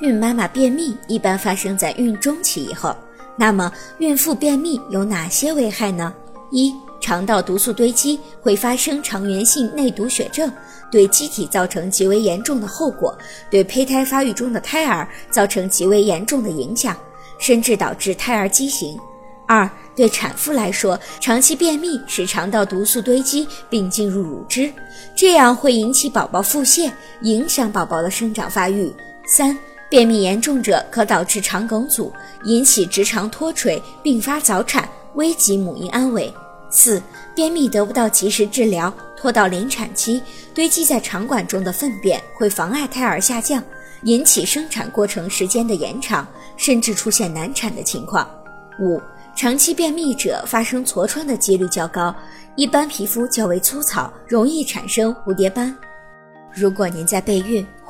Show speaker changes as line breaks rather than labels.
孕妈妈便秘一般发生在孕中期以后。那么，孕妇便秘有哪些危害呢？一、肠道毒素堆积会发生肠源性内毒血症，对机体造成极为严重的后果，对胚胎发育中的胎儿造成极为严重的影响，甚至导致胎儿畸形。二、对产妇来说，长期便秘使肠道毒素堆积并进入乳汁，这样会引起宝宝腹泻，影响宝宝的生长发育。三、便秘严重者可导致肠梗阻，引起直肠脱垂，并发早产，危及母婴安危。四、便秘得不到及时治疗，拖到临产期，堆积在肠管中的粪便会妨碍胎儿下降，引起生产过程时间的延长，甚至出现难产的情况。五、长期便秘者发生痤疮的几率较高，一般皮肤较为粗糙，容易产生蝴蝶斑。如果您在备孕、